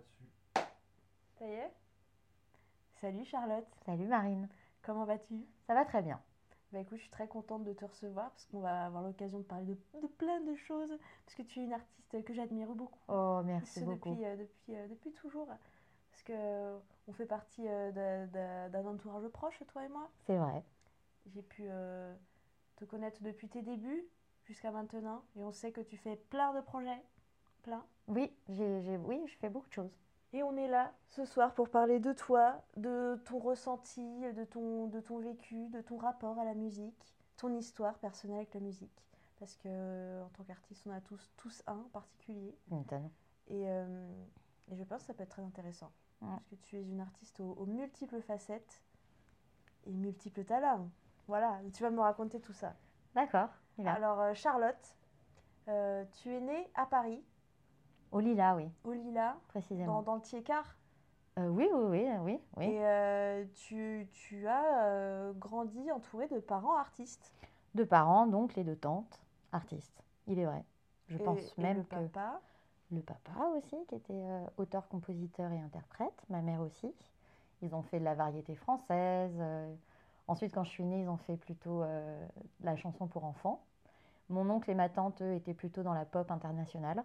là-dessus. Ça y est? Salut Charlotte, Salut Marine, comment vas-tu? Ça va très bien. Bah écoute, je suis très contente de te recevoir parce qu'on va avoir l'occasion de parler de, de plein de choses. Parce que tu es une artiste que j'admire beaucoup. Oh, merci Ce beaucoup. Depuis, euh, depuis, euh, depuis toujours. Parce que euh, on fait partie d'un- entourage proche, toi et moi. C'est vrai. J'ai pu euh, te connaître depuis tes débuts jusqu'à maintenant. Et on sait que tu fais plein de projets. Plein. Oui, j'ai, j'ai- oui, je fais beaucoup de choses. Et on est là ce soir pour parler de toi, de ton ressenti, de ton, de ton vécu, de ton rapport à la musique, ton histoire personnelle avec la musique. Parce que en tant qu'artiste, on a tous, tous un en particulier. Et, euh, et je pense que ça peut être très intéressant. Ouais. Parce que tu es une artiste aux, aux multiples facettes et multiples talents. Voilà, tu vas me raconter tout ça. D'accord. Alors, euh, Charlotte, euh, tu es née à Paris, Au Lila, oui, au Lila, précisément. dans, dans le Tiécar. Euh, oui, oui, oui, oui, oui. Et euh, tu, tu as euh, grandi entouré de parents artistes. Deux parents, donc les deux tantes, artistes. Il est vrai. Je Et- pense et même le que papa. le papa aussi, qui était euh, auteur, compositeur et interprète, ma mère aussi. Ils ont fait de la variété française. euh. Ensuite, quand je suis née, ils ont fait plutôt euh, de la chanson pour enfants. Mon oncle et ma tante, eux, étaient plutôt dans la pop internationale.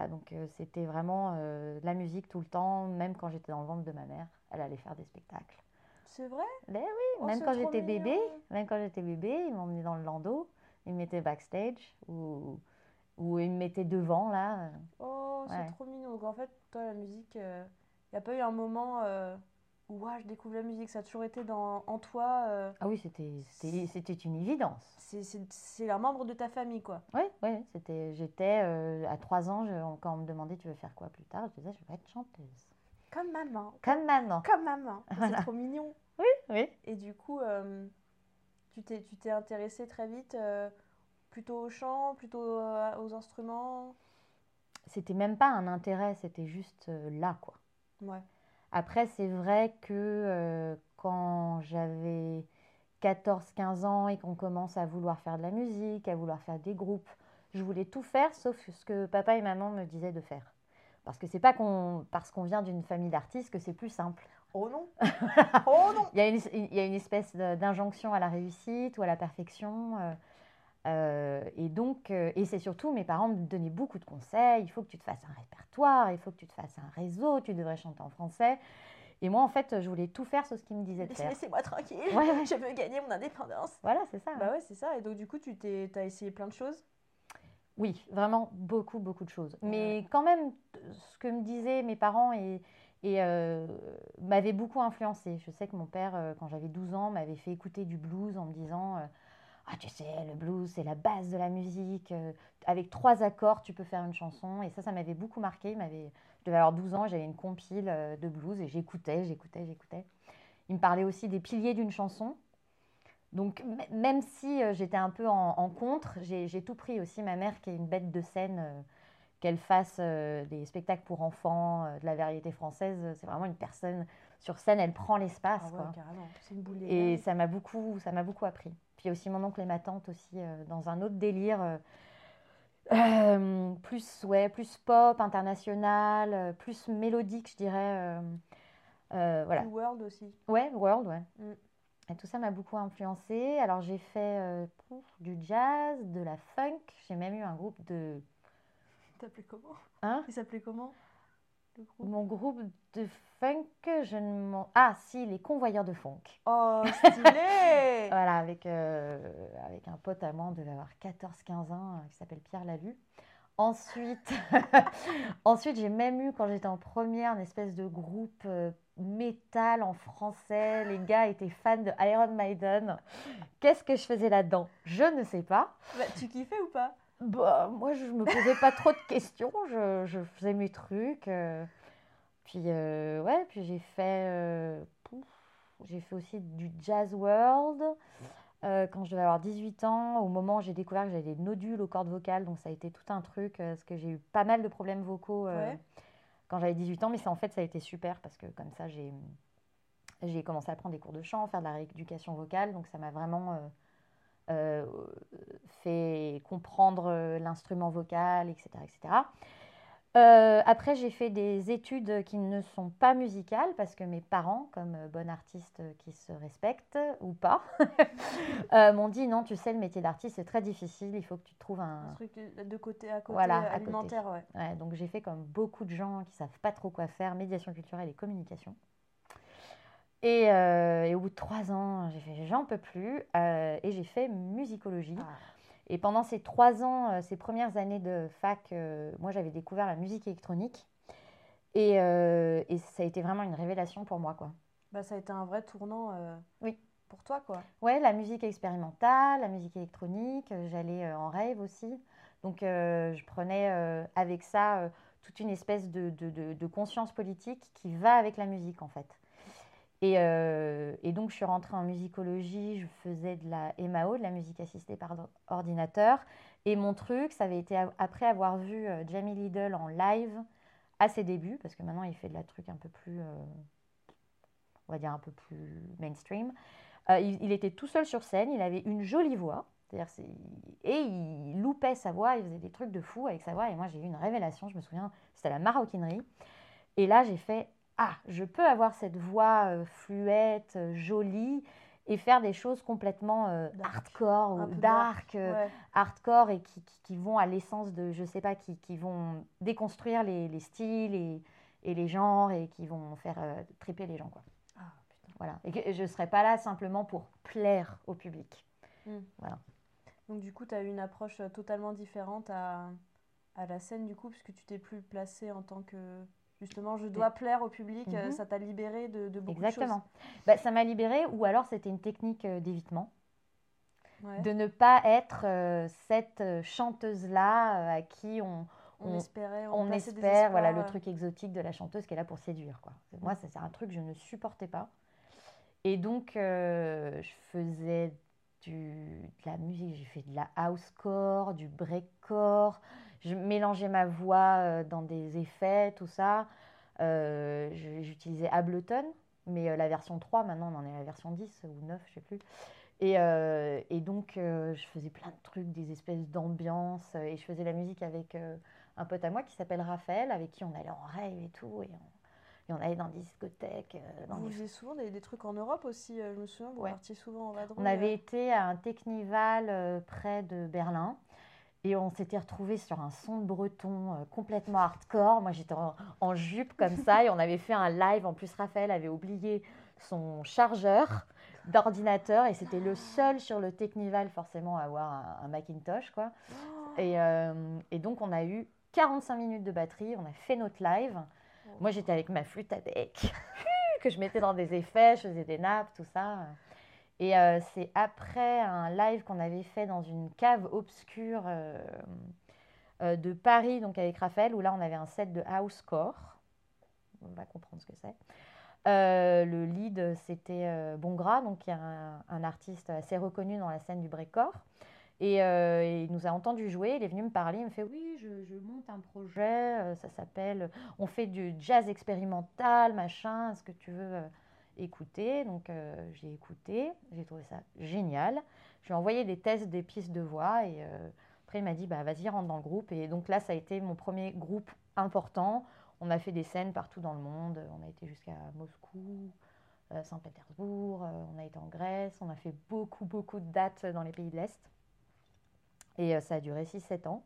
Euh, voilà, donc euh, c'était vraiment euh, de la musique tout le temps, même quand j'étais dans le ventre de ma mère, elle allait faire des spectacles. C'est vrai? Ben oui, Oh, même quand j'étais bébé, même quand j'étais bébé, ils m'emmenaient dans le landau, ils me mettaient backstage ou, ou ils me mettaient devant là. Oh, c'est trop mignon. Donc en fait, toi, la musique, il n'y a pas eu un moment euh, Ouah, je découvre la musique. Ça a toujours été dans, en toi. euh, Ah oui, c'était c'était c'était une évidence. c'est- c'est c'est un membre de ta famille, quoi. Oui, oui, c'était j'étais euh, à trois ans je- quand on me demandait tu veux faire quoi plus tard, je disais je veux être chanteuse. Comme maman. Comme maman. Comme maman. C'est trop mignon. Oui, oui. Et du coup, euh, tu t'es tu t'es intéressée très vite euh, plutôt au chant, plutôt euh, aux instruments? C'était même pas un intérêt, c'était juste euh, là quoi. Ouais. Après, c'est vrai que euh, quand j'avais 14-15 ans et qu'on commence à vouloir faire de la musique, à vouloir faire des groupes, je voulais tout faire sauf ce que papa et maman me disaient de faire. Parce que c'est pas qu'on, parce qu'on vient d'une famille d'artistes que c'est plus simple. Oh non Oh non Il y a une, il y a une espèce d'injonction à la réussite ou à la perfection. euh, euh, et donc, euh, et c'est surtout, mes parents me donnaient beaucoup de conseils. Il faut que tu te fasses un répertoire, il faut que tu te fasses un réseau, tu devrais chanter en français. Et moi, en fait, je voulais tout faire sauf ce qu'ils me disaient de faire. Laissez-moi tranquille. Ouais, ouais. Je veux gagner mon indépendance. Voilà, c'est ça. Bah ouais, c'est ça. Et donc, du coup, tu t'es, t'as essayé plein de choses? Oui, vraiment beaucoup, beaucoup de choses. Mais quand même, ce que me disaient mes parents et, et, euh, m'avait beaucoup influencé. Je sais que mon père, quand j'avais 12 ans, m'avait fait écouter du blues en me disant Ah, tu sais, le blues, c'est la base de la musique. euh, avec trois accords, tu peux faire une chanson. Et ça, ça m'avait beaucoup marqué. Il m'avait- Je devais avoir 12 ans, j'avais une compile euh, de blues et j'écoutais, j'écoutais, j'écoutais. Il me parlait aussi des piliers d'une chanson. Donc, même si euh, j'étais un peu en, contre, j'ai tout pris aussi. Ma mère, qui est une bête de scène, qu'elle fasse des spectacles pour enfants, de la variété française, c'est vraiment une personne sur scène, elle prend l'espace. Ah ouais, quoi. C'est une boule Et ça m'a beaucoup, ça m'a beaucoup appris. Puis aussi mon oncle et ma tante aussi euh, dans un autre délire, euh, euh, plus ouais, plus pop, international, plus mélodique, je dirais. voilà. World aussi. Ouais, world, ouais. Mm. Et tout ça m'a beaucoup influencé. Alors j'ai fait pouf, du jazz, de la funk. J'ai même eu un groupe de. Il s'appelait comment? Hein? Il s'appelait comment? Le groupe Mon groupe de funk, je ne m'en. Ah si, les convoyeurs de funk. Oh, stylé Voilà, avec, euh, avec un pote à moi, on devait avoir 14-15 ans, euh, qui s'appelle Pierre Lalu. Ensuite, ensuite j'ai même eu, quand j'étais en première, une espèce de groupe euh, métal en français. Les gars étaient fans de Iron Maiden. Qu'est-ce que je faisais là-dedans? Je ne sais pas. Bah, Tu kiffais ou pas? Bah, moi, je me posais pas trop de questions. Je, je faisais mes trucs. euh. Puis, euh, ouais, puis j'ai fait, euh, j'ai fait aussi du jazz world. quand je devais avoir 18 ans, au moment où j'ai découvert que j'avais des nodules aux cordes vocales, donc ça a été tout un truc, parce que j'ai eu pas mal de problèmes vocaux Ouais. quand j'avais 18 ans, mais ça, en fait, ça a été super, parce que comme ça, j'ai, j'ai commencé à prendre des cours de chant, faire de la rééducation vocale, donc ça m'a vraiment euh, fait comprendre euh, l'instrument vocal, etc. etc. Euh, après, j'ai fait des études qui ne sont pas musicales parce que mes parents, comme bon artiste qui se respectent ou pas, euh, m'ont dit non, tu sais, le métier d'artiste c'est très difficile, il faut que tu trouves un, Un truc de côté à côté, Voilà, à alimentaire, ouais. Ouais, donc j'ai fait comme beaucoup de gens qui savent pas trop quoi faire, médiation culturelle et communication. Et, euh, et au bout de trois ans, j'ai fait j'en peux plus euh, et j'ai fait musicologie. Ah. Et pendant ces trois ans, euh, ces premières années de fac, moi j'avais découvert la musique électronique et, et ça a été vraiment une révélation pour moi quoi. Bah, ça a été un vrai tournant Oui. pour toi, quoi. Ouais, la musique expérimentale, la musique électronique, j'allais en rave aussi. Donc je prenais avec ça toute une espèce de, de- de- de conscience politique qui va avec la musique en fait. Et, euh, et donc je suis rentrée en musicologie, je faisais de la MAO, de la musique assistée par or- ordinateur. Et mon truc, ça avait été après avoir vu euh, Jamie Lidl en live à ses débuts, parce que maintenant il fait de la truc un peu plus, euh, on va dire un peu plus mainstream. Il, était tout seul sur scène, il avait une jolie voix, et il loupait sa voix, il faisait des trucs de fou avec sa voix. Et moi, j'ai eu une révélation, je me souviens, c'était la maroquinerie. Et là, j'ai fait Ah, je peux avoir cette voix euh, fluette, euh, jolie, et faire des choses complètement euh, Dark. hardcore ou dark, Ouais. hardcore, et qui, qui- qui vont à l'essence de, je sais pas, qui, qui vont déconstruire les, les styles et, et les genres et qui vont faire triper les gens, quoi. Ah, putain. Voilà. Et que je ne serais pas là simplement pour plaire au public. Donc, du coup, tu as eu une approche totalement différente à, à la scène, du coup, puisque tu t'es plus placée en tant que. Justement, je dois plaire au public, euh, Mhm. ça t'a libéré de, de beaucoup Exactement. Bah, ça m'a libérée, ou alors c'était une technique euh, d'évitement. de choses. Ouais. De ne pas être euh, cette chanteuse-là euh, à qui on, On, on- espérait, on, espère, voilà, le truc exotique de la chanteuse qui est là pour séduire. Quoi. Moi, ça, c'est un truc que je ne supportais pas. Et donc, euh, je faisais du, de la musique, j'ai fait de la housecore, du breakcore, je mélangeais ma voix euh, dans des effets, tout ça. Euh, J'utilisais Ableton, mais euh, la version 3, maintenant on en est à la version 10 ou 9, je sais plus. Et, euh, et donc, euh, je faisais plein de trucs, des espèces d'ambiance, euh, et je faisais la musique avec un pote à moi qui s'appelle Raphaël, avec qui on allait en rave et tout, et on, et on allait dans des discothèques. dans Vous des faisiez souvent des, des trucs en Europe aussi, je me souviens, vous Ouais. partiez souvent en vadrouille. On avait été à un Technival près de Berlin et on s'était retrouvés sur un son de breton euh, complètement hardcore. Moi, j'étais en, en jupe comme ça et on avait fait un live. En plus, Raphaël avait oublié son chargeur d'ordinateur et c'était le seul sur le Technival forcément à avoir un, un Macintosh. quoi. Oh, Et, euh, et donc, on a eu 45 minutes de batterie. On a fait notre live. Moi, j'étais avec ma flûte à bec que je mettais dans des effets, je faisais des nappes, tout ça. Et euh, c'est après un live qu'on avait fait dans une cave obscure euh, euh, de Paris, donc avec Raphaël, où là, on avait un set de housecore. On va comprendre ce que c'est. Le lead, c'était Bongras, donc qui est un, artiste assez reconnu dans la scène du breakcore. Et il nous a entendu jouer, il est venu me parler, il me fait oui, je, je monte un projet, ça s'appelle, on fait du jazz expérimental, machin, est-ce que tu veux écouter Donc euh, j'ai écouté, j'ai trouvé ça génial. Je lui ai envoyé des tests des pistes de voix et euh, après il m'a dit bah vas-y rentre dans le groupe et donc là ça a été mon premier groupe important. On a fait des scènes partout dans le monde, on a été jusqu'à Moscou, euh, Saint-Pétersbourg, on a été en Grèce, on a fait beaucoup beaucoup de dates dans les pays de l'Est. Et ça a duré 6-7 ans.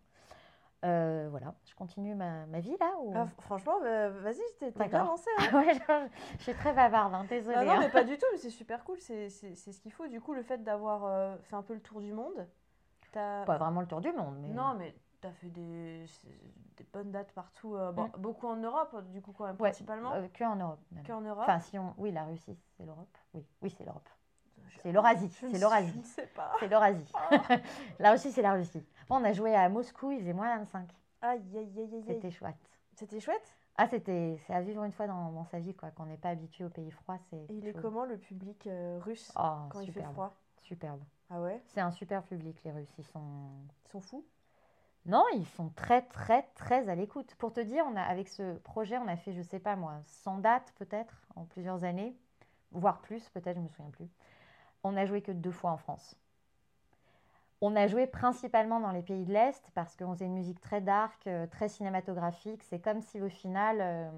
Euh, voilà, je continue ma, ma vie là ou... Ah, franchement, bah, vas-y, t'es t'as bien D'accord. lancé. hein. Ouais, je, je suis très bavarde, hein, désolée. Ah non, hein. mais pas du tout, mais c'est super cool, c'est ce qu'il faut. Du coup, le fait d'avoir euh, fait un peu le tour du monde. Pas vraiment le tour du monde, mais... Non, mais t'as fait des, des bonnes dates partout, euh, bon, Mm. beaucoup en Europe, du coup, quand même, Ouais, principalement. que en Europe même. Qu'en Europe. Enfin, si on... Oui, la Russie, c'est l'Europe. Oui, oui c'est l'Europe. C'est l'Eurasie, ne c'est l'Eurasie. Ne. C'est l'Eurasie. la Russie, c'est la Russie. Bon, on a joué à Moscou, il faisait moins 25. Aïe, aïe, aïe, aïe, aïe. C'était chouette. C'était chouette? Ah, c'était... C'est à vivre une fois dans, dans sa vie, quoi. Qu'on n'est pas habitué aux pays froids, c'est... Et il est chose. comment le public euh, russe Oh, quand il fait superbe. froid? Superbe. Ah ouais? C'est un super public, les Russes. Ils sont... Ils sont fous? Non, ils sont très, très, très à l'écoute. Pour te dire, on a, avec ce projet, on a fait, je sais pas moi, 100 dates peut-être en plusieurs années, voire plus, peut-être, je me souviens plus. On a joué que deux fois en France. On a joué principalement dans les pays de l'Est parce qu'on faisait une musique très dark, euh, très cinématographique. C'est comme si au final, euh,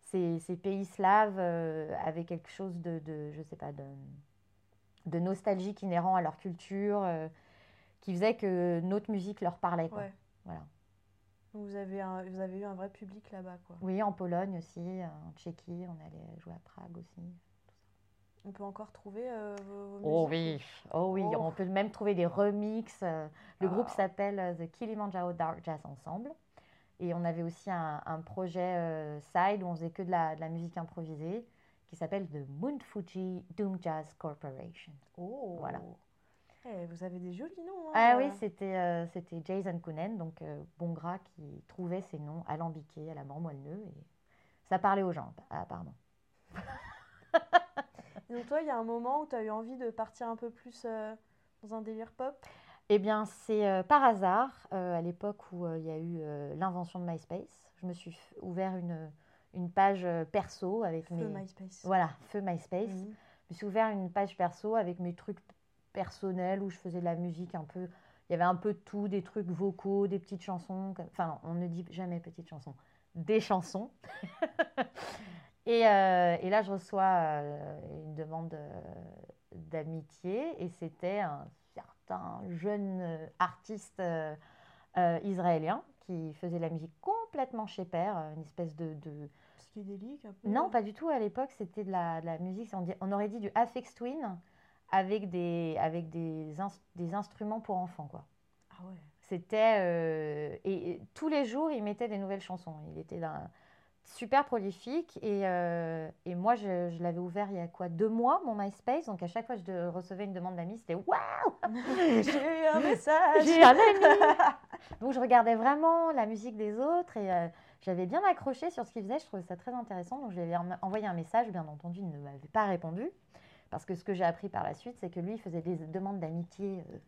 ces, ces pays slaves euh, avaient quelque chose de, de, je sais pas, de, de nostalgique inhérent à leur culture, euh, qui faisait que notre musique leur parlait. Quoi. Ouais. Voilà. Vous avez, un- vous avez eu un vrai public là-bas, quoi. Oui, en Pologne aussi, en Tchéquie, on allait jouer à Prague aussi. On peut encore trouver euh, vos, vos Oh musiques, oui, oh oui, Oh. on peut même trouver des remixes. euh, Le groupe Ah. s'appelle euh, The Kilimanjaro Dark Jazz Ensemble. Et on avait aussi un, un projet euh, side où on faisait que de la, de la musique improvisée qui s'appelle The Moon Fuji Doom Jazz Corporation. Oh. Voilà. Eh, vous avez des jolis noms. hein. Ah oui, c'était euh, c'était Jason Koonen, donc euh, bon gras, qui trouvait ces noms alambiqués à la mort moelleux. Et ça parlait aux gens, apparemment. Et donc toi, il y a un moment où tu as eu envie de partir un peu plus euh, dans un délire pop? Eh bien, c'est euh, par hasard, euh, à l'époque où il y a eu l'invention de MySpace, je me suis ouvert une, une page perso avec Feu mes... MySpace. Voilà, feu MySpace. Mhm. Je me suis ouvert une page perso avec mes trucs personnels où je faisais de la musique un peu... Il y avait un peu de tout, des trucs vocaux, des petites chansons. Enfin, on ne dit jamais petites chansons, des chansons. et, euh, et là, je reçois euh, une demande euh, d'amitié et c'était un certain jeune artiste israélien qui faisait la musique complètement chez père, une espèce de- de Psychédélique un peu. non, pas du tout. À l'époque, c'était de la, de la musique, on, dit- on aurait dit du Afex Twin avec des, avec des, des instruments pour enfants, quoi. Ah ouais. C'était... euh, et, et tous les jours, il mettait des nouvelles chansons. Il était d'un- super prolifique. Et, euh, et moi, je, je l'avais ouvert il y a quoi Deux mois, mon MySpace. Donc, à chaque fois que je recevais une demande d'amis, c'était « Waouh J'ai eu un message. J'ai un ami Donc, je regardais vraiment la musique des autres et euh, j'avais bien accroché sur ce qu'il faisait. Je trouvais ça très intéressant. Donc, je lui envoyé un message. Bien entendu, il ne m'avait pas répondu. Parce que ce que j'ai appris par la suite, c'est que lui, il faisait des demandes d'amitié euh,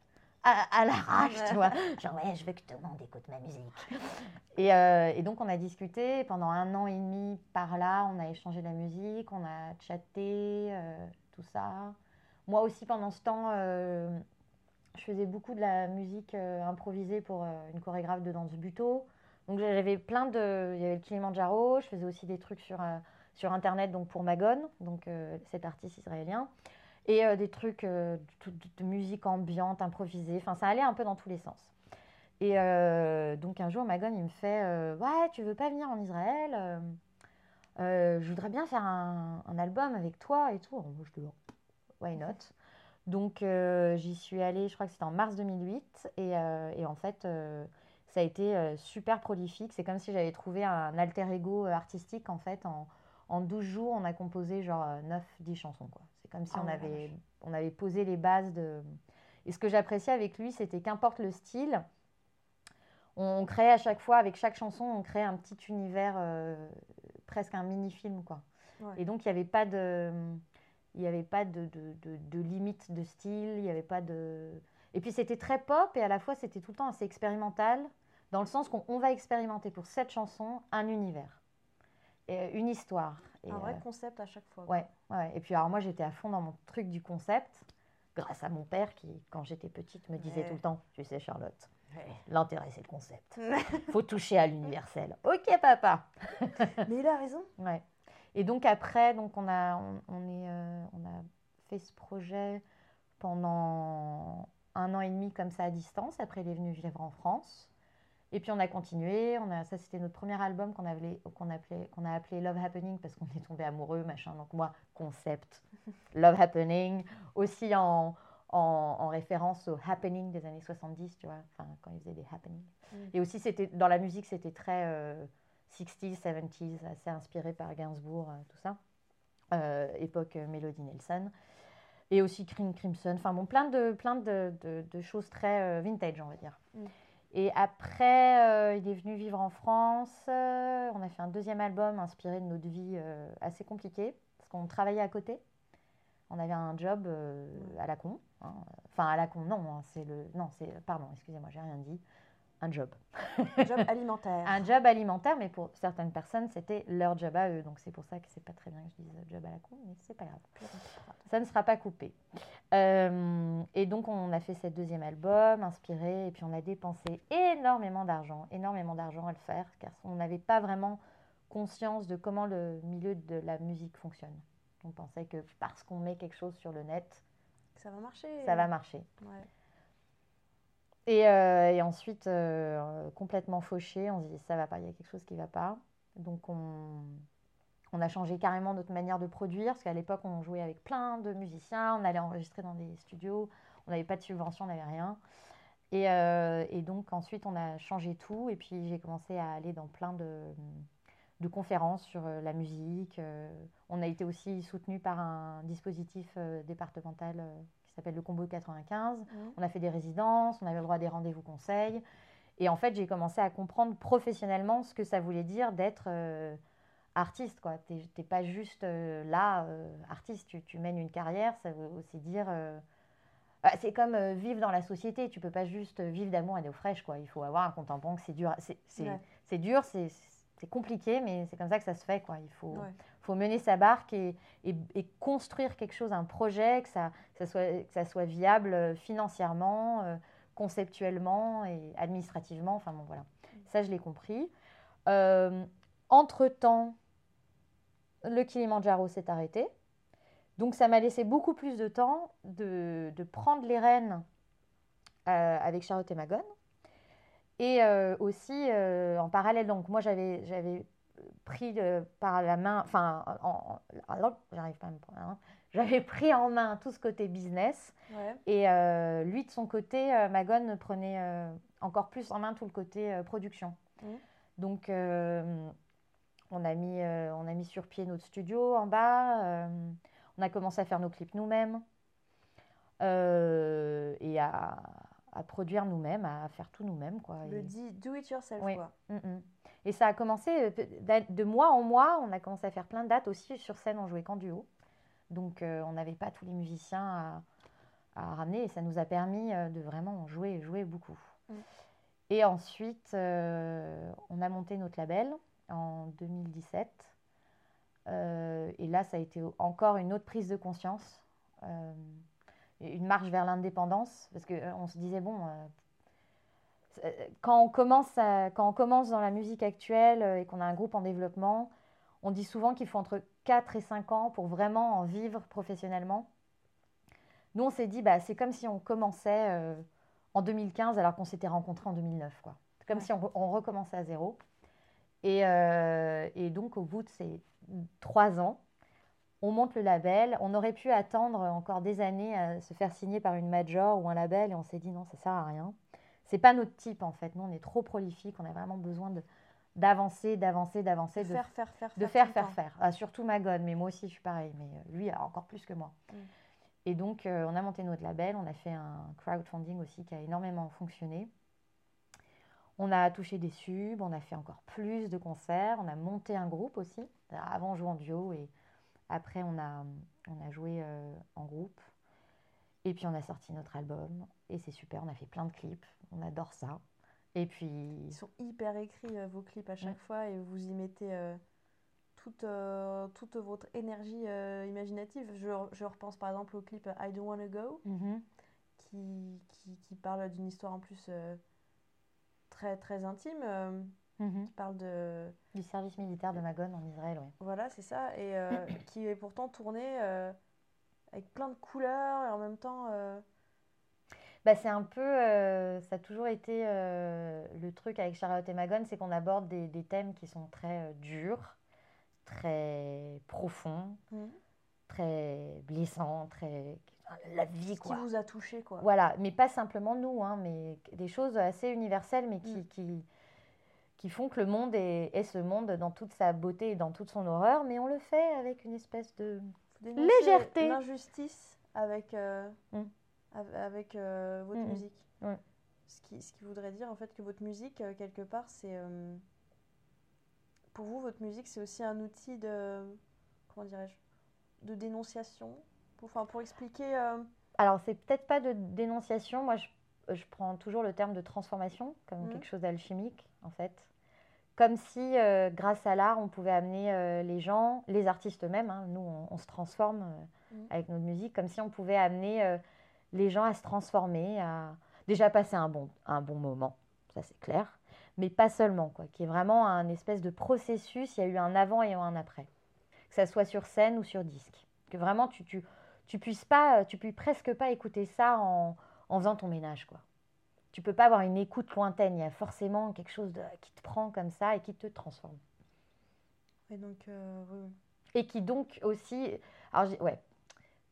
à, à l'arrache, tu vois. Genre, ouais, je veux que tout le monde écoute ma musique. Et, euh, et donc, on a discuté pendant un an et demi par là. On a échangé de la musique, on a chatté, euh, tout ça. Moi aussi, pendant ce temps, euh, je faisais beaucoup de la musique improvisée pour une chorégraphe de danse buto. Donc j'avais plein de... Il y avait le Kilimanjaro, je faisais aussi des trucs sur, sur Internet donc pour Magon, donc euh, cet artiste israélien. Et euh, des trucs euh, de, musique ambiante, improvisée. Enfin, ça allait un peu dans tous les sens. Et euh, donc un jour, Magon, il me fait Ouais, tu veux pas venir en Israël Je voudrais bien faire un, album avec toi et tout. Alors, moi, je dis Why not? Donc j'y suis allée, je crois que c'était en mars 2008, et, en fait ça a été super prolifique. C'est comme si j'avais trouvé un alter ego artistique en fait. En, en 12 jours, on a composé genre 9-10 chansons. C'est comme si Ah on, avait, on avait posé les bases de... Et ce que j'appréciais avec lui, c'était qu'importe le style, on créait à chaque fois, avec chaque chanson, on créait un petit univers, euh, presque un mini-film. quoi. Ouais. Et donc il n'y avait pas de il n'y avait pas de, de, de- de limite de style, il n'y avait pas de... Et puis c'était très pop et à la fois c'était tout le temps assez expérimental, dans le sens qu'on on va expérimenter pour cette chanson un univers, et, une histoire. Et, Un vrai euh, concept à chaque fois. ouais, ouais. Et puis alors moi j'étais à fond dans mon truc du concept, grâce à mon père qui, quand j'étais petite, me disait Ouais. tout le temps, tu sais Charlotte, Ouais. l'intérêt c'est le concept. Faut toucher à l'universel. Ok papa Mais il a raison. Ouais. Et donc après, donc on a, on, on est, euh, on a fait ce projet pendant un an et demi comme ça à distance. Après, il est venu vivre en France. Et puis on a continué. On a, ça, c'était notre premier album qu'on appelait, qu'on a appelé Love Happening parce qu'on est tombé amoureux, machin. Donc moi, concept, Love Happening, aussi en, en, en référence au happening des années 70, tu vois, enfin quand ils faisaient des happenings. Mm. Et aussi, c'était dans la musique, c'était très euh, 60s, 70s, assez inspiré par Gainsbourg, euh, tout ça. Euh, époque euh, Melody Nelson. Et aussi Cream Crimson. Enfin bon, plein de, plein de, de- de choses très vintage, on va dire. Mm. Et après, euh, il est venu vivre en France. Euh, on a fait un deuxième album inspiré de notre vie euh, assez compliquée, parce qu'on travaillait à côté. On avait un job à la con. hein. Enfin, à la con, non, hein, c'est le. Non, c'est. Pardon, excusez-moi, j'ai rien dit. Un job. Job alimentaire. Un job alimentaire, mais pour certaines personnes, c'était leur job à eux. Donc c'est pour ça que c'est pas très bien que je dise job à la con, mais c'est pas grave. Ça ne sera pas coupé. Euh, et donc, on a fait ce deuxième album, inspiré, et puis on a dépensé énormément d'argent, énormément d'argent à le faire, car on n'avait pas vraiment conscience de comment le milieu de la musique fonctionne. On pensait que parce qu'on met quelque chose sur le net, ça va marcher. Ça va marcher. Ouais. Et, euh, et, ensuite, euh, complètement fauché, on se dit ça va pas, il y a quelque chose qui va pas. Donc on, a changé carrément notre manière de produire, parce qu'à l'époque, on jouait avec plein de musiciens, on allait enregistrer dans des studios, on n'avait pas de subvention, on n'avait rien. Et, euh, donc ensuite, on a changé tout, et puis j'ai commencé à aller dans plein de, conférences sur la musique. on a été aussi soutenu par un dispositif départemental s'appelle le Combo 95. On a fait des résidences, on avait le droit à des rendez-vous conseils. Et en fait, j'ai commencé à comprendre professionnellement ce que ça voulait dire d'être artiste. Tu n'es pas juste là, artiste, tu, tu, mènes une carrière, ça veut aussi dire... Bah, c'est comme vivre dans la société, tu peux pas juste vivre d'amour et d'eau fraîche. Quoi. Il faut avoir un compte en banque, c'est dur, c'est ouais. dur, c'est c'est compliqué, mais c'est comme ça que ça se fait. Quoi. Il faut, faut mener sa barque et, construire quelque chose, un projet, que ça, soit, viable euh, financièrement, euh, conceptuellement et administrativement. Enfin bon, voilà. Ça, je l'ai compris. Euh, entre-temps, le Kilimanjaro s'est arrêté. Donc, ça m'a laissé beaucoup plus de temps de, prendre les rênes avec Charlotte et Magone et aussi, en parallèle, donc moi j'avais, pris par la main, enfin, j'arrive pas à me prendre, hein. j'avais pris en main tout ce côté business. Et euh, lui, de son côté, Magone prenait encore plus en main tout le côté production. Mmh. Donc, on, a mis, on a mis sur pied notre studio en bas. on a commencé à faire nos clips nous-mêmes. et à à produire nous-mêmes, à faire tout nous-mêmes. Quoi. Le dit do it yourself. Quoi. Mm, mm. Et ça a commencé euh, de mois en mois, on a commencé à faire plein de dates aussi sur scène, on jouait qu'en duo. Donc euh, on n'avait pas tous les musiciens à, ramener et ça nous a permis euh, de vraiment jouer, jouer beaucoup. Mm. Et ensuite, on a monté notre label en 2017. et là, ça a été encore une autre prise de conscience une marche vers l'indépendance, parce qu'on se disait, bon, quand, on commence quand on commence dans la musique actuelle et qu'on a un groupe en développement, on dit souvent qu'il faut entre 4 et 5 ans pour vraiment en vivre professionnellement. Nous, on s'est dit, bah, c'est comme si on commençait en 2015 alors qu'on s'était rencontrés en 2009. Quoi. C'est comme si on, on, recommençait à zéro. Et, et donc, au bout de ces 3 ans, on monte le label. On aurait pu attendre encore des années à se faire signer par une major ou un label et on s'est dit non, ça sert à rien. C'est pas notre type en fait. Nous, on est trop prolifique. On a vraiment besoin de d'avancer, d'avancer, d'avancer, de, faire, faire, faire, de faire, faire, faire. Ah, surtout Magone, mais moi aussi je suis pareil, mais euh, lui encore plus que moi. Mm. Et donc euh, on a monté notre label, on a fait un crowdfunding aussi qui a énormément fonctionné. On a touché des subs, on a fait encore plus de concerts, on a monté un groupe aussi. Avant on jouait en duo et après, on a, on a joué euh, en groupe. Et puis, on a sorti notre album. Et c'est super, on a fait plein de clips. On adore ça. Et puis... Ils sont hyper écrits, euh, vos clips, à chaque fois. Et vous y mettez euh, toute, toute votre énergie imaginative. Je, je, repense par exemple au clip I Don't Wanna Go, mm-hmm. qui, qui, qui, parle d'une histoire en plus très, très intime. Mhm. qui parle de... Du service militaire de Magone en Israël, oui. Voilà, c'est ça. Et euh, qui est pourtant tourné euh, avec plein de couleurs et en même temps... Euh, bah, c'est un peu... ça a toujours été le truc avec Charlotte et Magone, c'est qu'on aborde des, des, thèmes qui sont très durs, très profonds, mhm. très blessants, très la vie quoi. Qui vous a touché quoi. Voilà, mais pas simplement nous, hein, mais des choses assez universelles, mais qui, mm. qui, qui font que le monde est, ce monde dans toute sa beauté et dans toute son horreur, mais on le fait avec une espèce de légèreté. L'injustice avec, euh, mm. avec euh, votre mm, mm. musique. Ce, qui, ce qui voudrait dire en fait que votre musique, euh, quelque part, c'est. pour vous, votre musique, c'est aussi un outil de. Comment dirais-je De dénonciation? Pour, enfin, pour expliquer. Alors, c'est peut-être pas de dénonciation. Moi, je, je, prends toujours le terme de transformation comme quelque chose d'alchimique, en fait comme si, euh, grâce à l'art, on pouvait amener euh, les gens, les artistes eux-mêmes, hein, nous, on, on se transforme euh, Mhm. avec notre musique, comme si on pouvait amener les gens à se transformer, à déjà passer un bon, un bon moment, ça c'est clair, mais pas seulement, quoi, qui est vraiment un espèce de processus, il y a eu un avant et un après, que ça soit sur scène ou sur disque, que vraiment tu, tu, tu puisses pas, tu puisses presque pas écouter ça en, en faisant ton ménage, quoi. Tu peux pas avoir une écoute lointaine, il y a forcément quelque chose de, qui te prend comme ça et qui te transforme. Et donc, euh, oui. Et qui donc aussi, alors ouais,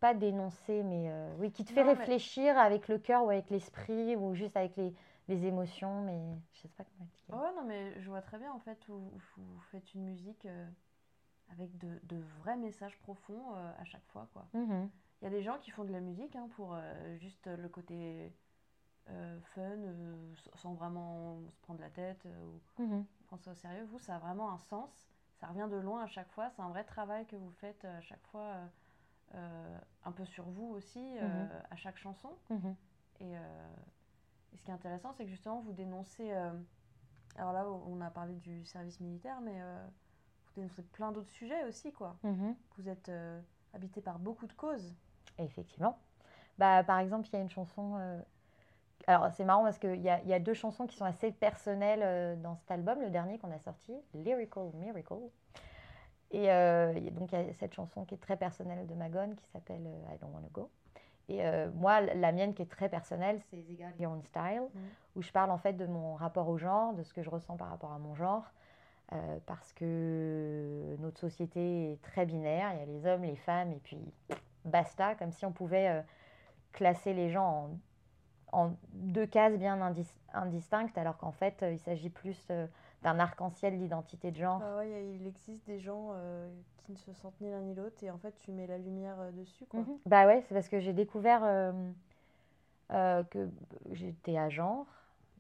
pas dénoncer, mais euh, oui, qui te fait mais- réfléchir avec le cœur ou avec l'esprit ou juste avec les, les émotions, mais je sais pas comment expliquer. Ouais, non, mais je vois très bien en fait où, où vous faites une musique euh, avec de, de vrais messages profonds à chaque fois, quoi. Mhm. Il y a des gens qui font de la musique hein, pour juste le côté euh, fun, euh, sans vraiment se prendre la tête euh, ou Mhm. prendre ça au sérieux. Vous, ça a vraiment un sens. Ça revient de loin à chaque fois. C'est un vrai travail que vous faites à chaque fois, un peu sur vous aussi, Mhm. à chaque chanson. Mhm. Et, et ce qui est intéressant, c'est que justement, vous dénoncez. alors là, on a parlé du service militaire, mais vous dénoncez plein d'autres sujets aussi, quoi. Vous êtes habité par beaucoup de causes. Effectivement. Bah, par exemple, il y a une chanson. euh, Alors, c'est marrant parce qu'il y a, il y a deux chansons qui sont assez personnelles euh, dans cet album, le dernier qu'on a sorti, Lyrical Miracle. Et euh, donc, il y a cette chanson qui est très personnelle de Magone qui s'appelle euh, I Don't Wanna Go. Et euh, moi, la mienne qui est très personnelle, c'est Got Your Own Style, Mhm. où je parle en fait de mon rapport au genre, de ce que je ressens par rapport à mon genre. euh, parce que notre société est très binaire, il y a les hommes, les femmes, et puis basta, comme si on pouvait classer les gens en, en deux cases bien indis- indistinctes, alors qu'en fait, euh, il s'agit plus euh, d'un arc-en-ciel d'identité de genre. Ah ouais, il existe des gens euh, qui ne se sentent ni l'un ni l'autre, et en fait, tu mets la lumière euh, dessus, quoi. Mhm. Bah ouais, c'est parce que j'ai découvert euh, que j'étais à genre,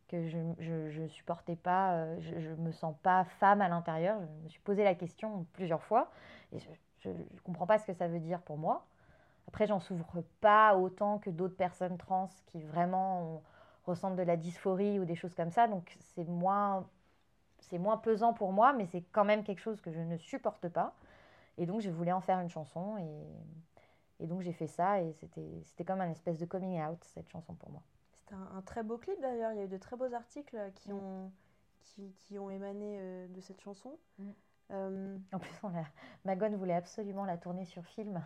que je je, je supportais pas, je, je me sens pas femme à l'intérieur. Je me suis posé la question plusieurs fois et je ne comprends pas ce que ça veut dire pour moi. Après, j'en souffre pas autant que d'autres personnes trans qui vraiment ressentent de la dysphorie ou des choses comme ça. Donc c'est moins, c'est moins pesant pour moi, mais c'est quand même quelque chose que je ne supporte pas. Et donc je voulais en faire une chanson et, et donc j'ai fait ça et c'était c'était comme un espèce de coming out cette chanson pour moi. C'était un, un très beau clip d'ailleurs. Il y a eu de très beaux articles qui, Mm. ont, qui, qui ont émané euh, de cette chanson. Mm. Euh, En plus, on a, Magone voulait absolument la tourner sur film,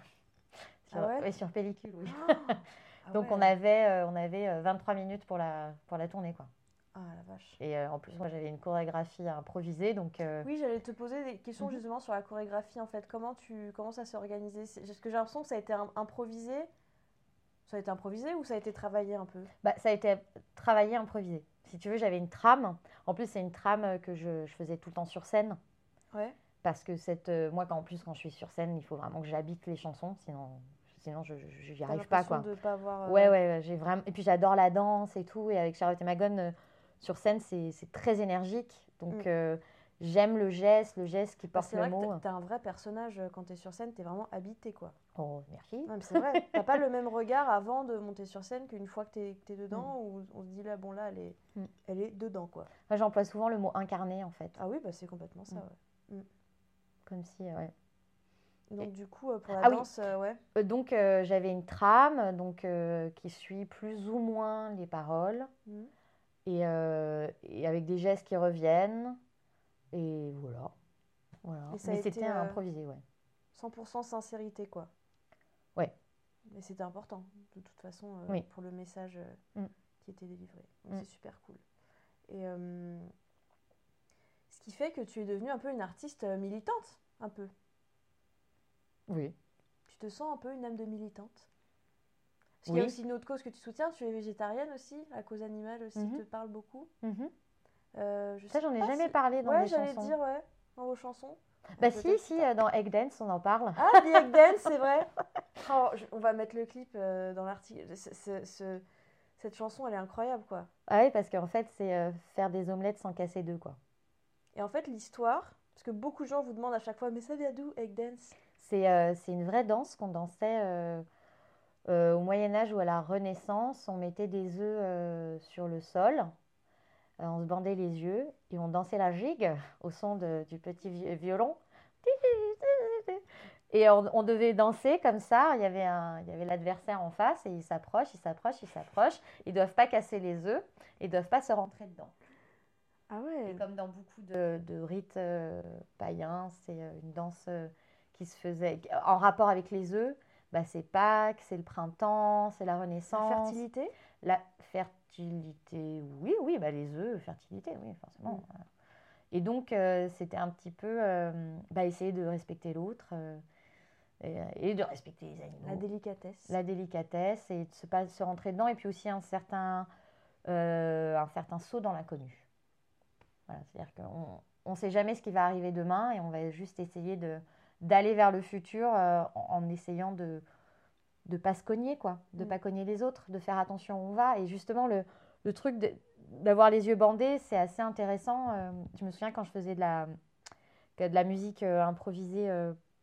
sur, Ah ouais sur pellicule, oui. ah Donc ouais. on avait, euh, on avait euh, 23 minutes pour la, pour la tourner quoi. Ah la vache. Et euh, en plus, moi j'avais une chorégraphie à improviser, donc euh, Oui, j'allais te poser des questions Mhm. justement sur la chorégraphie en fait. Comment tu comment ça s'est organisé Parce que j'ai l'impression que ça a été im- improvisé. Ça a été improvisé ou ça a été travaillé un peu? Bah, ça a été travaillé, improvisé. Si tu veux, j'avais une trame. En plus, c'est une trame que je, je faisais tout le temps sur scène. Ouais. Parce que cette, euh, moi, quand, en plus, quand je suis sur scène, il faut vraiment que j'habite les chansons, sinon, sinon je n'y arrive pas. Quoi. de pas avoir. euh, Ouais, ouais, j'ai vraiment. Et puis j'adore la danse et tout. Et avec Charlotte et Magone, euh, sur scène, c'est c'est très énergique. Donc Mm. euh, j'aime le geste, le geste qui bah, porte c'est le vrai mot. t'as un vrai personnage quand t'es sur scène, t'es vraiment habité quoi. Oh, merci. C'est vrai, t'as pas le même regard avant de monter sur scène qu'une fois que que t'es dedans où on se dit là, bon là, elle est, Mm. elle est dedans quoi. Moi, j'emploie souvent le mot incarné, en fait. Ah oui, bah c'est complètement ça, Mm. ouais. Comme si, ouais. Donc du coup, euh, pour la Ah danse, euh, ouais. Euh, donc euh, j'avais une trame donc, euh, qui suit plus ou moins les paroles. Mhm. Et, euh, et avec des gestes qui reviennent. Et voilà. voilà. Et ça Mais c'était improvisé, ouais. 100% sincérité quoi. Ouais. Mais c'était important de toute façon Oui. pour le message euh, Mm. qui était délivré. Donc Mm. c'est super cool. Et ce qui fait que tu es devenue un peu une artiste militante, un peu. Oui. Tu te sens un peu une âme de militante? Parce qu'il y a Oui. aussi une autre cause que tu soutiens, tu es végétarienne aussi, la cause animale aussi Mhm. te parle beaucoup. Mhm. Euh, je Ça, j'en ai jamais si- parlé dans Ouais, mes j'allais chansons. dire, ouais, dans vos chansons. Bah Euh, si, si, euh, dans Egg Dance, on en parle. Ah, The Egg Dance, c'est vrai. Oh, je- on va mettre le clip euh, dans l'article. Ce- ce- ce- cette chanson, elle est incroyable, quoi. Ah oui, parce qu'en fait, c'est euh, faire des omelettes sans casser deux, quoi. Et en fait, l'histoire, parce que beaucoup de gens vous demandent à chaque fois, mais ça vient d'où, Egg Dance? C'est euh, c'est une vraie danse qu'on dansait euh, euh, au Moyen Âge ou à la Renaissance. On mettait des œufs euh, sur le sol on se bandait les yeux et on dansait la gigue au son du petit violon. Et on, devait danser comme ça. Il y avait, un, il y avait l'adversaire en face et il s'approche, il s'approche, il s'approche. Ils ne doivent pas casser les œufs et ne doivent pas se rentrer dedans. Ah ouais. Comme dans beaucoup de, de rites euh, païens, c'est euh, une danse euh, qui se faisait en rapport avec les œufs. Bah, c'est Pâques, c'est le printemps, c'est la Renaissance. La fertilité? La fertilité, oui, oui, bah, les œufs, fertilité, oui, forcément. Mm. Et donc, c'était un petit peu bah, essayer de respecter l'autre et, de respecter les animaux. La délicatesse. La délicatesse et de se, pas, se rentrer dedans. Et puis aussi un certain, un certain saut dans l'inconnu. C'est-à-dire qu'on ne sait jamais ce qui va arriver demain et on va juste essayer de, d'aller vers le futur euh, en, essayant de ne pas se cogner, quoi, de ne mm. pas cogner les autres, de faire attention où on va. Et justement, le, le truc d'avoir les yeux bandés, c'est assez intéressant. Euh, je me souviens quand je faisais de la, de la musique euh, improvisée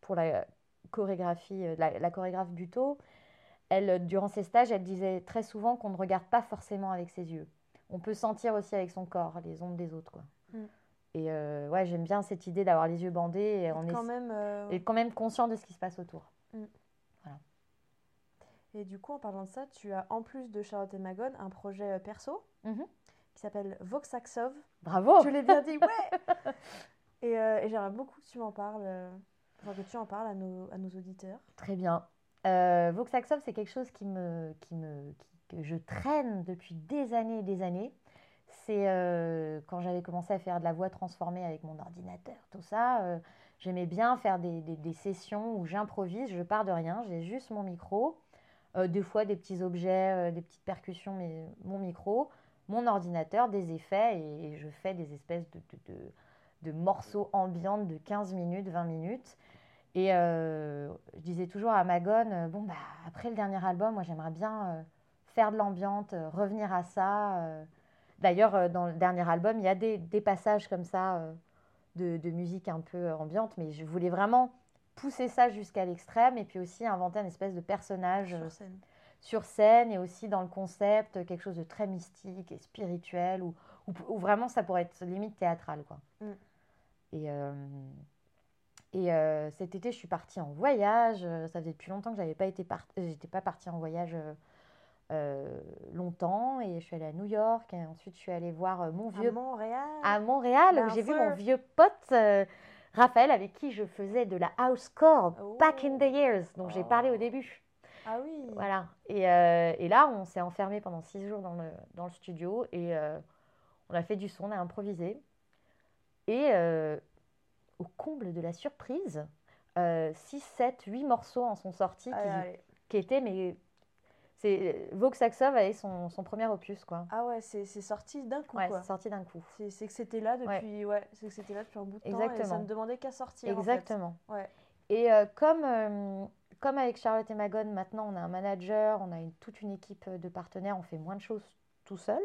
pour la chorégraphie, la, la, chorégraphe Buto, elle, durant ses stages, elle disait très souvent qu'on ne regarde pas forcément avec ses yeux. On peut sentir aussi avec son corps les ondes des autres. Quoi. Mm. Et euh, ouais, j'aime bien cette idée d'avoir les yeux bandés et, on quand même, euh, et quand même conscient de ce qui se passe autour. Mm. Voilà. Et du coup, en parlant de ça, tu as en plus de Charlotte et Magone un projet euh, perso mm-hmm. qui s'appelle Voxaxov. Bravo Je l'ai bien dit, ouais Et, et j'aimerais beaucoup que tu m'en parles, enfin, que tu en parles à nos, à nos auditeurs. Très bien. Voxaxov, c'est quelque chose qui me, qui me, que je traîne depuis des années et des années c'est euh, quand j'avais commencé à faire de la voix transformée avec mon ordinateur, tout ça. Euh, j'aimais bien faire des, sessions où j'improvise, je pars de rien, j'ai juste mon micro, euh, des fois des petits objets, des petites percussions, mais mon micro, mon ordinateur, des effets, et, je fais des espèces de, morceaux ambiants de 15 minutes, 20 minutes. Et je disais toujours à Magone, bon, bah, après le dernier album, moi j'aimerais bien faire de l'ambiance, revenir à ça. D'ailleurs, euh, dans le dernier album, il y a des, passages comme ça euh, de, musique un peu ambiante, mais je voulais vraiment pousser ça jusqu'à l'extrême et puis aussi inventer un espèce de personnage sur scène. sur scène et aussi dans le concept, quelque chose de très mystique et spirituel ou, vraiment ça pourrait être limite théâtral. Quoi. Mm. Et, euh, et cet été, je suis partie en voyage. Ça faisait depuis longtemps que j'avais pas été j'étais pas partie en voyage euh, longtemps et je suis allée à New York et ensuite je suis allée voir euh, mon vieux à Montréal. à Montréal où j'ai vu mon vieux pote euh, Raphaël avec qui je faisais de la house chord back in the years dont j'ai parlé au début. Ah oui. Voilà. Et, et là on s'est enfermé pendant six jours dans le, dans le studio et on a fait du son on a improvisé. Et au comble de la surprise 6, 7, 8 morceaux en sont sortis qui, qui étaient mais c'est Vogue Saxov avait son, son, premier opus quoi. Ah ouais, c'est sorti d'un coup ouais, c'est sorti d'un coup. C'est que c'était là depuis ouais, c'est que c'était là depuis un bout de Exactement. temps et ça ne demandait qu'à sortir Exactement. En fait. ouais. Et euh, comme euh, comme avec Charlotte et Magone, maintenant on a un manager, on a une, toute une équipe de partenaires, on fait moins de choses tout seul.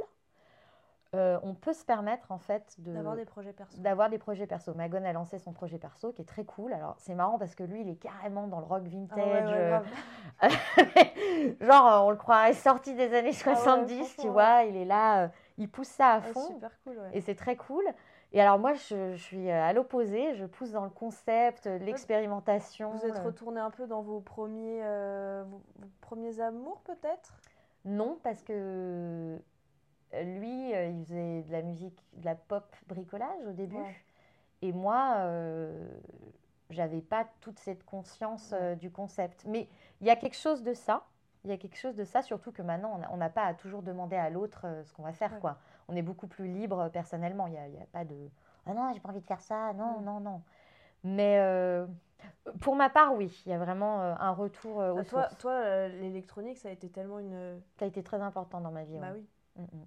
Euh, on peut se permettre en fait d'avoir des projets perso. D'avoir des projets perso. Magone a lancé son projet perso qui est très cool. Alors c'est marrant parce que lui il est carrément dans le rock vintage. Ah genre euh, on le croirait sorti des années 70, ah tu vois. Il est là, euh, il pousse ça à fond. super cool. Et c'est très cool. Et alors moi je, suis à l'opposé, je pousse dans le concept, l'expérimentation. Vous êtes retourné un peu dans vos premiers, vos premiers amours peut-être? Non parce que lui, euh, il faisait de la musique, de la pop bricolage au début. Et moi, euh, j'avais pas toute cette conscience euh, du concept. Mais il y a quelque chose de ça. Il y a quelque chose de ça, surtout que maintenant, on n'a pas à toujours demander à l'autre euh, ce qu'on va faire. quoi. On est beaucoup plus libre personnellement. Il n'y a, a, pas de Ah non, j'ai pas envie de faire ça. Non, mm. non, non. Mais pour ma part, oui, il y a vraiment un retour au bah, toi, Toi, l'électronique, ça a été tellement une. Ça a été très important dans ma vie. Bah oui. Mm, mm.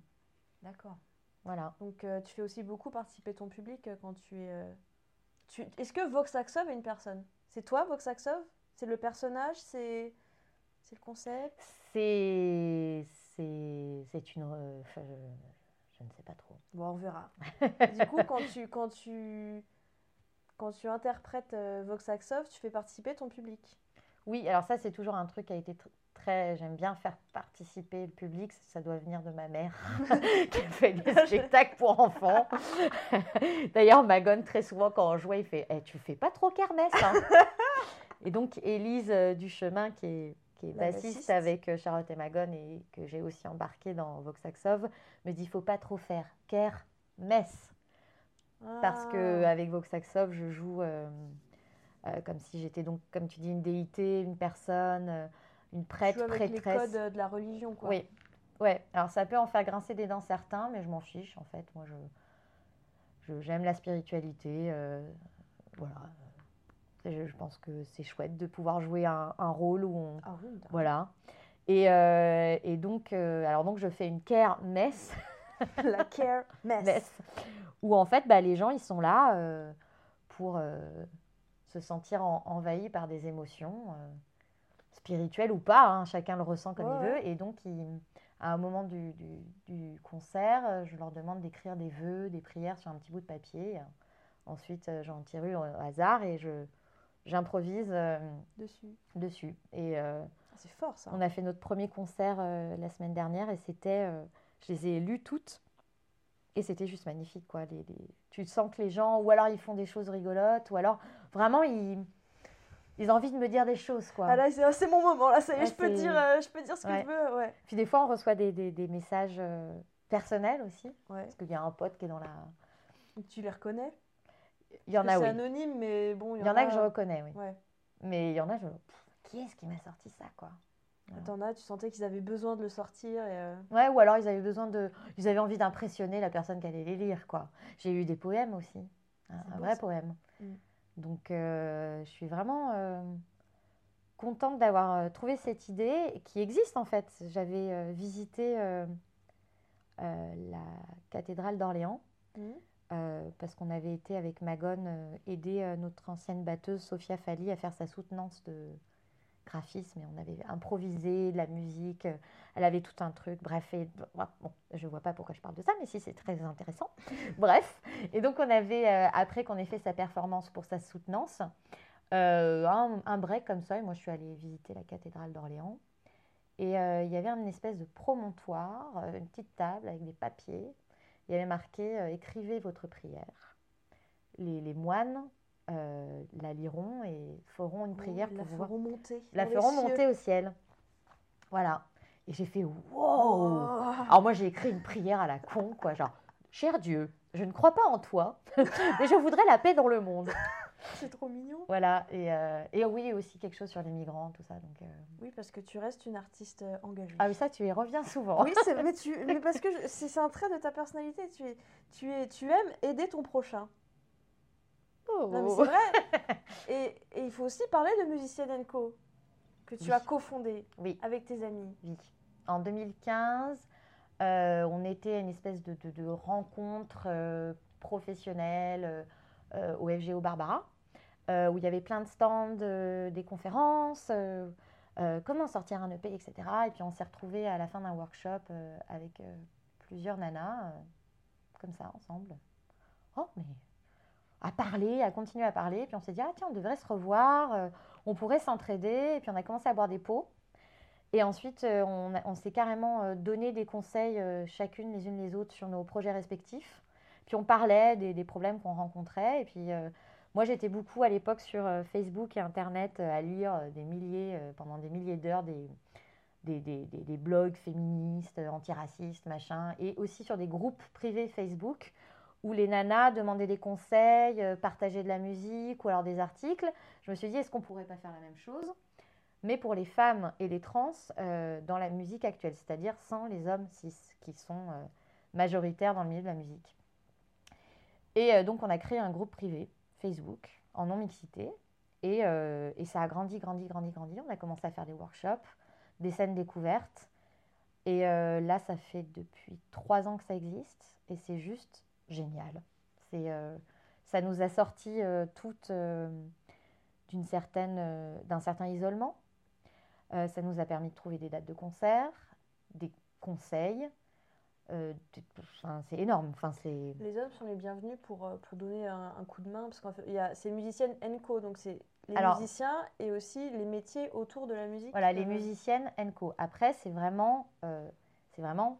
D'accord. Voilà. Donc euh, tu fais aussi beaucoup participer ton public euh, quand tu es. Euh, tu... Est-ce que Voxaxov est une personne? C'est toi, Voxaxov? C'est le personnage? C'est c'est le concept? C'est c'est une. Je... je... ne sais pas trop. Bon, on verra. du coup, quand tu quand tu quand tu interprètes Voxaxov, tu fais participer ton public? Oui, alors ça c'est toujours un truc qui a été très, j'aime bien faire participer le public. Ça doit venir de ma mère qui fait des spectacles pour enfants. D'ailleurs, Magone, très souvent, quand on jouait, il fait eh, Tu fais pas trop kermesse. Hein. et donc, Élise euh, Duchemin, qui est, qui est bassiste, avec euh, Charlotte et Magone et que j'ai aussi embarqué dans Voxaxov, me dit Il faut pas trop faire kermesse. Parce que ah. avec Voxaxov, je joue euh, comme si j'étais donc, comme tu dis, une déité, une personne une prêtre, tu avec les codes de la religion, quoi. Oui, ouais. Alors ça peut en faire grincer des dents certains, mais je m'en fiche en fait. Moi, je, j'aime la spiritualité. Euh, voilà. Je, pense que c'est chouette de pouvoir jouer un, rôle où on, ah oui, voilà. Et, euh, et donc, euh, alors donc je fais une care messe. la care messe. Où en fait, bah, les gens ils sont là pour se sentir envahis par des émotions spirituel ou pas, hein, chacun le ressent comme il veut. Et donc, à un moment du, concert, euh, je leur demande d'écrire des vœux, des prières sur un petit bout de papier. Ensuite, euh, j'en tire une au hasard et je, j'improvise euh, dessus. dessus. Et ah, c'est fort ça. On a fait notre premier concert la semaine dernière et c'était, je les ai lues toutes et c'était juste magnifique quoi. Les, Tu sens que les gens, ou alors ils font des choses rigolotes, ou alors vraiment ils ils ont envie de me dire des choses, quoi. Ah là, c'est mon moment, là, ça y est, je, peux dire, euh, je peux dire ce que je veux, ouais. Puis des fois, on reçoit des, des, des messages euh, personnels aussi. Ouais. Parce qu'il y a un pote qui est dans la... Tu les reconnais? Il y en a, oui. C'est anonyme, mais bon, il y, en, a... que je reconnais, oui. Ouais. Mais il y en a, je... qui est-ce qui m'a sorti ça, quoi? T'en as, tu sentais qu'ils avaient besoin de le sortir. Et euh, Ouais, ou alors ils avaient besoin de... Ils avaient envie d'impressionner la personne qui allait les lire, quoi. J'ai eu des poèmes aussi. Un, vrai poème. Mm. Donc, euh, je suis vraiment euh, contente d'avoir euh, trouvé cette idée qui existe en fait. J'avais visité la cathédrale d'Orléans mmh. parce qu'on avait été avec Magone aider notre ancienne batteuse Sophia Fali à faire sa soutenance de, graphisme et on avait improvisé de la musique. Elle avait tout un truc. Bref, et, bon, je vois pas pourquoi je parle de ça, mais si c'est très intéressant. Bref, et donc on avait euh, après qu'on ait fait sa performance pour sa soutenance, euh, un, break comme ça. Et moi, je suis allée visiter la cathédrale d'Orléans. Et euh, il y avait une espèce de promontoire, une petite table avec des papiers. Il y avait marqué écrivez votre prière. Les, les moines euh, la liront et feront une prière pour la feront monter. La feront monter au ciel. Voilà. Et j'ai fait wow oh. Alors moi j'ai écrit une prière à la con, quoi, genre cher Dieu, je ne crois pas en toi, mais je voudrais la paix dans le monde. C'est trop mignon. Voilà, et, euh, et, oui, aussi quelque chose sur les migrants, tout ça. Donc, euh. Oui, parce que tu restes une artiste engagée. Ah oui, ça, tu y reviens souvent. Oui, mais, tu, mais parce que c'est un trait de ta personnalité. Tu, tu, es, tu aimes aider ton prochain. Oh. c'est vrai. et, il faut aussi parler de Musicienne Co, que tu as cofondé oui. avec tes amis. Oui. En 2015, euh, on était à une espèce de, de, rencontre euh, professionnelle euh, au FGO Barbara, où il y avait plein de stands, des conférences, comment sortir un EP, etc. Et puis on s'est retrouvés à la fin d'un workshop avec plusieurs nanas, comme ça, ensemble. Oh, mais à parler, à continuer à parler. Puis on s'est dit, ah tiens, on devrait se revoir, euh, on pourrait s'entraider. Et puis on a commencé à boire des pots. Et ensuite, euh, on, s'est carrément euh, donné des conseils chacune les unes les autres sur nos projets respectifs. Puis on parlait des, problèmes qu'on rencontrait. Et puis moi, j'étais beaucoup à l'époque sur Facebook et Internet à lire des milliers, pendant des milliers d'heures, des, des, des, des, blogs féministes, antiracistes, machin, et aussi sur des groupes privés Facebook où les nanas demandaient des conseils, euh, partageaient de la musique ou alors des articles. Je me suis dit, est-ce qu'on pourrait pas faire la même chose mais pour les femmes et les trans euh, dans la musique actuelle, c'est-à-dire sans les hommes cis qui sont euh, majoritaires dans le milieu de la musique. Et donc on a créé un groupe privé, Facebook, en non-mixité, et, ça a grandi, grandi, grandi, grandi. On a commencé à faire des workshops, des scènes découvertes, et là ça fait depuis trois ans que ça existe, et c'est juste génial. C'est, euh, ça nous a sorti euh, toutes euh, d'une certaine, d'un certain isolement. ça nous a permis de trouver des dates de concert, des conseils, enfin, c'est énorme. Enfin, c'est Les hommes sont les bienvenus pour, pour donner un, un coup de main, parce qu'en fait, y a- c'est musicienne ENCO, donc c'est les Alors- musiciens et aussi les métiers autour de la musique. Voilà, les musiciennes co. Après, c'est vraiment, c'est vraiment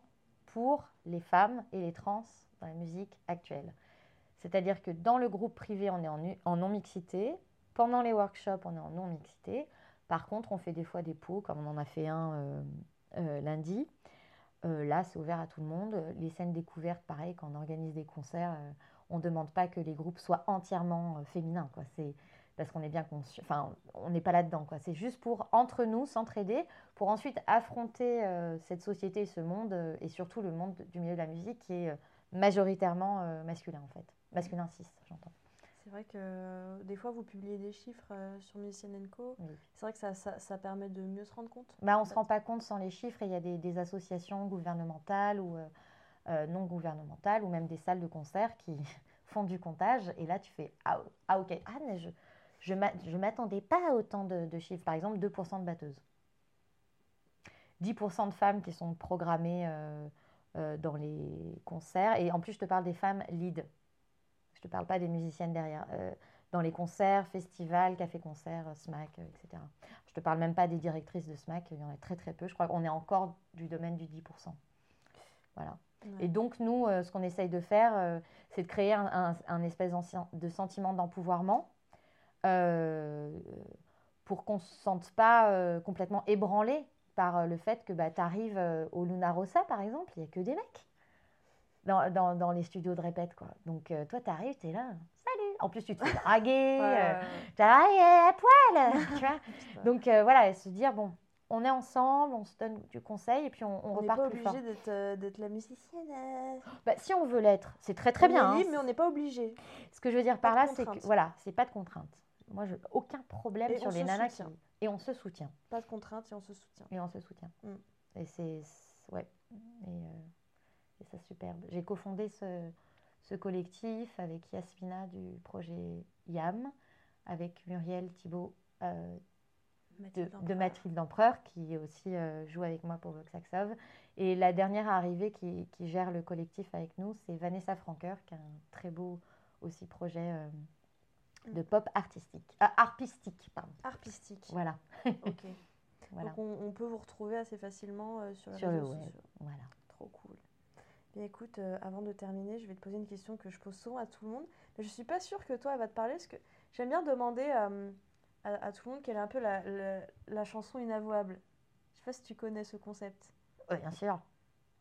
pour les femmes et les trans dans la musique actuelle. C'est-à-dire que dans le groupe privé, on est en, non-mixité. Pendant les workshops, on est en non-mixité. Par contre, on fait des fois des pots, comme on en a fait un euh, euh, lundi. Euh, là, c'est ouvert à tout le monde. Les scènes découvertes, pareil, quand on organise des concerts, on ne demande pas que les groupes soient entièrement féminins. Parce qu'on est bien conscient. Enfin, on n'est pas là-dedans. Quoi. C'est juste pour, entre nous, s'entraider, pour ensuite affronter euh, cette société, ce monde, euh, et surtout le monde du milieu de la musique qui est euh, majoritairement masculin, en fait. Masculin 6, j'entends. C'est vrai que des fois, vous publiez des chiffres sur Musicienne ENCO. Oui. C'est vrai que ça, ça, ça permet de mieux se rendre compte. Bah, on ne se rend pas compte sans les chiffres. et Il y a des, des associations gouvernementales ou non gouvernementales ou même des salles de concert qui font du comptage. Et là, tu fais Ah, ah, ok. Ah, mais je je je m'attendais pas à autant de, de chiffres. Par exemple, 2% de batteuses. 10% de femmes qui sont programmées euh, euh, dans les concerts. Et en plus, je te parle des femmes lead. Je te parle pas des musiciennes derrière. Euh, dans les concerts, festivals, cafés-concerts, SMAC, etc. Je te parle même pas des directrices de SMAC, il y en a très très peu. Je crois qu'on est encore du domaine du 10%. Voilà. Ouais. Et donc, nous, ce qu'on essaye de faire, c'est de créer un, un- un espèce de sentiment d'empouvoirment pour qu'on ne se sente pas euh, complètement ébranlé par euh, le fait que bah, tu arrives au Luna Rossa, par exemple, il n'y a que des mecs dans, dans- dans les studios de répète. Quoi. Donc, euh, toi, tu arrives, tu es là, salut En plus, tu te fais draguer, Ouais, euh, à poil tu vois donc euh, voilà, et se dire, bon, on est ensemble, on se donne du conseil et puis on, on on n'est repart pas plus fort. obligé d'être euh, d'être la musicienne. euh. Bah, si on veut l'être, c'est très très On bien. est hein. mais on n'est pas obligé. Ce que je veux dire par là, c'est que voilà, c'est pas de contrainte. Moi, je, aucun problème Et sur on les se nanas soutient. qui. Et on se soutient. Pas de contrainte et on se soutient. Et on se soutient. Mm. Et c'est. Ouais. Et, euh, et ça, superbe. J'ai cofondé ce, ce collectif avec Yasmina du projet YAM, avec Muriel Thibault euh, de, Mathilde de Empereur. Mathilde Empereur, qui aussi euh, joue avec moi pour Voxaxov. Et la dernière arrivée qui, qui gère le collectif avec nous, c'est Vanessa Franker, qui a un très beau aussi projet euh, de pop artistique. Ah, arpistique, pardon. Artistique. Voilà. Ok. voilà. Donc on, on peut vous retrouver assez facilement euh, sur les Sur le web. sociaux. voilà. Trop cool. Bien écoute, euh, avant de terminer, je vais te poser une question que je pose souvent à tout le monde. Mais je suis pas sûre que toi, elle va te parler, parce que j'aime bien demander euh, à, à tout le monde quelle est un peu la, la- la chanson inavouable. Je sais pas si tu connais ce concept. Ouais, bien sûr.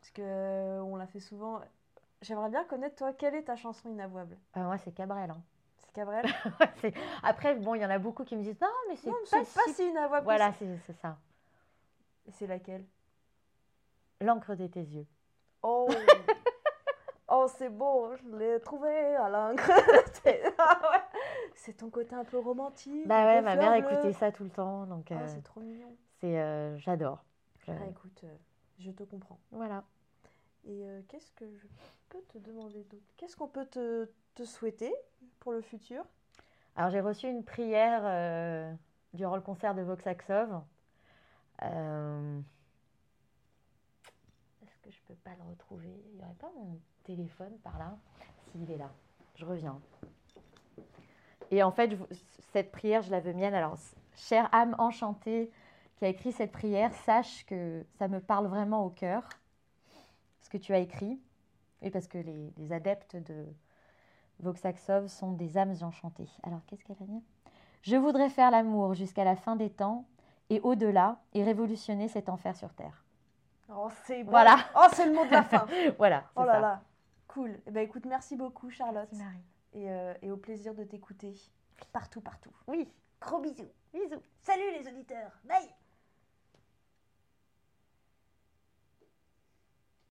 Parce que euh, on l'a fait souvent. J'aimerais bien connaître, toi, quelle est ta chanson inavouable? Euh, moi, c'est Cabrel. hein. Cabrel Après, bon, il y en a beaucoup qui me disent non, mais c'est pas, c'est pas si... si inavouable. que Voilà, c'est ça. C'est laquelle? L'encre de tes yeux. Oh Oh, c'est beau, je l'ai trouvé à l'encre. C'est ah ton côté un peu romantique. Bah ouais, ma mère écoutait ça tout le temps, donc Oh, euh, c'est trop mignon. c'est euh, j'adore. Je- Ah, écoute, euh, je te comprends. Voilà. Et qu'est-ce que je peux te demander d'autre? Qu'est-ce qu'on peut te, te souhaiter pour le futur? Alors j'ai reçu une prière euh, durant le concert de Voxaxov. Euh, Est-ce que je peux pas le retrouver? Il n'y aurait pas mon téléphone par là? S'il est là, je reviens. Et en fait, cette prière, je la veux mienne. Alors, chère âme enchantée qui a écrit cette prière, sache que ça me parle vraiment au cœur, ce que tu as écrit. Et parce que les adeptes de Voxaxov sont des âmes enchantées. Alors, qu'est-ce qu'elle a dit Je voudrais faire l'amour jusqu'à la fin des temps et au-delà et révolutionner cet enfer sur Terre. Oh, c'est bon. Voilà. Oh, c'est le mot de la fin. voilà, Oh là ça. là. Cool. Eh ben, écoute, merci beaucoup, Charlotte. Merci, Marie. Et, euh, et au plaisir de t'écouter partout, partout. Oui, Gros bisous. bisous. Salut les auditeurs. Bye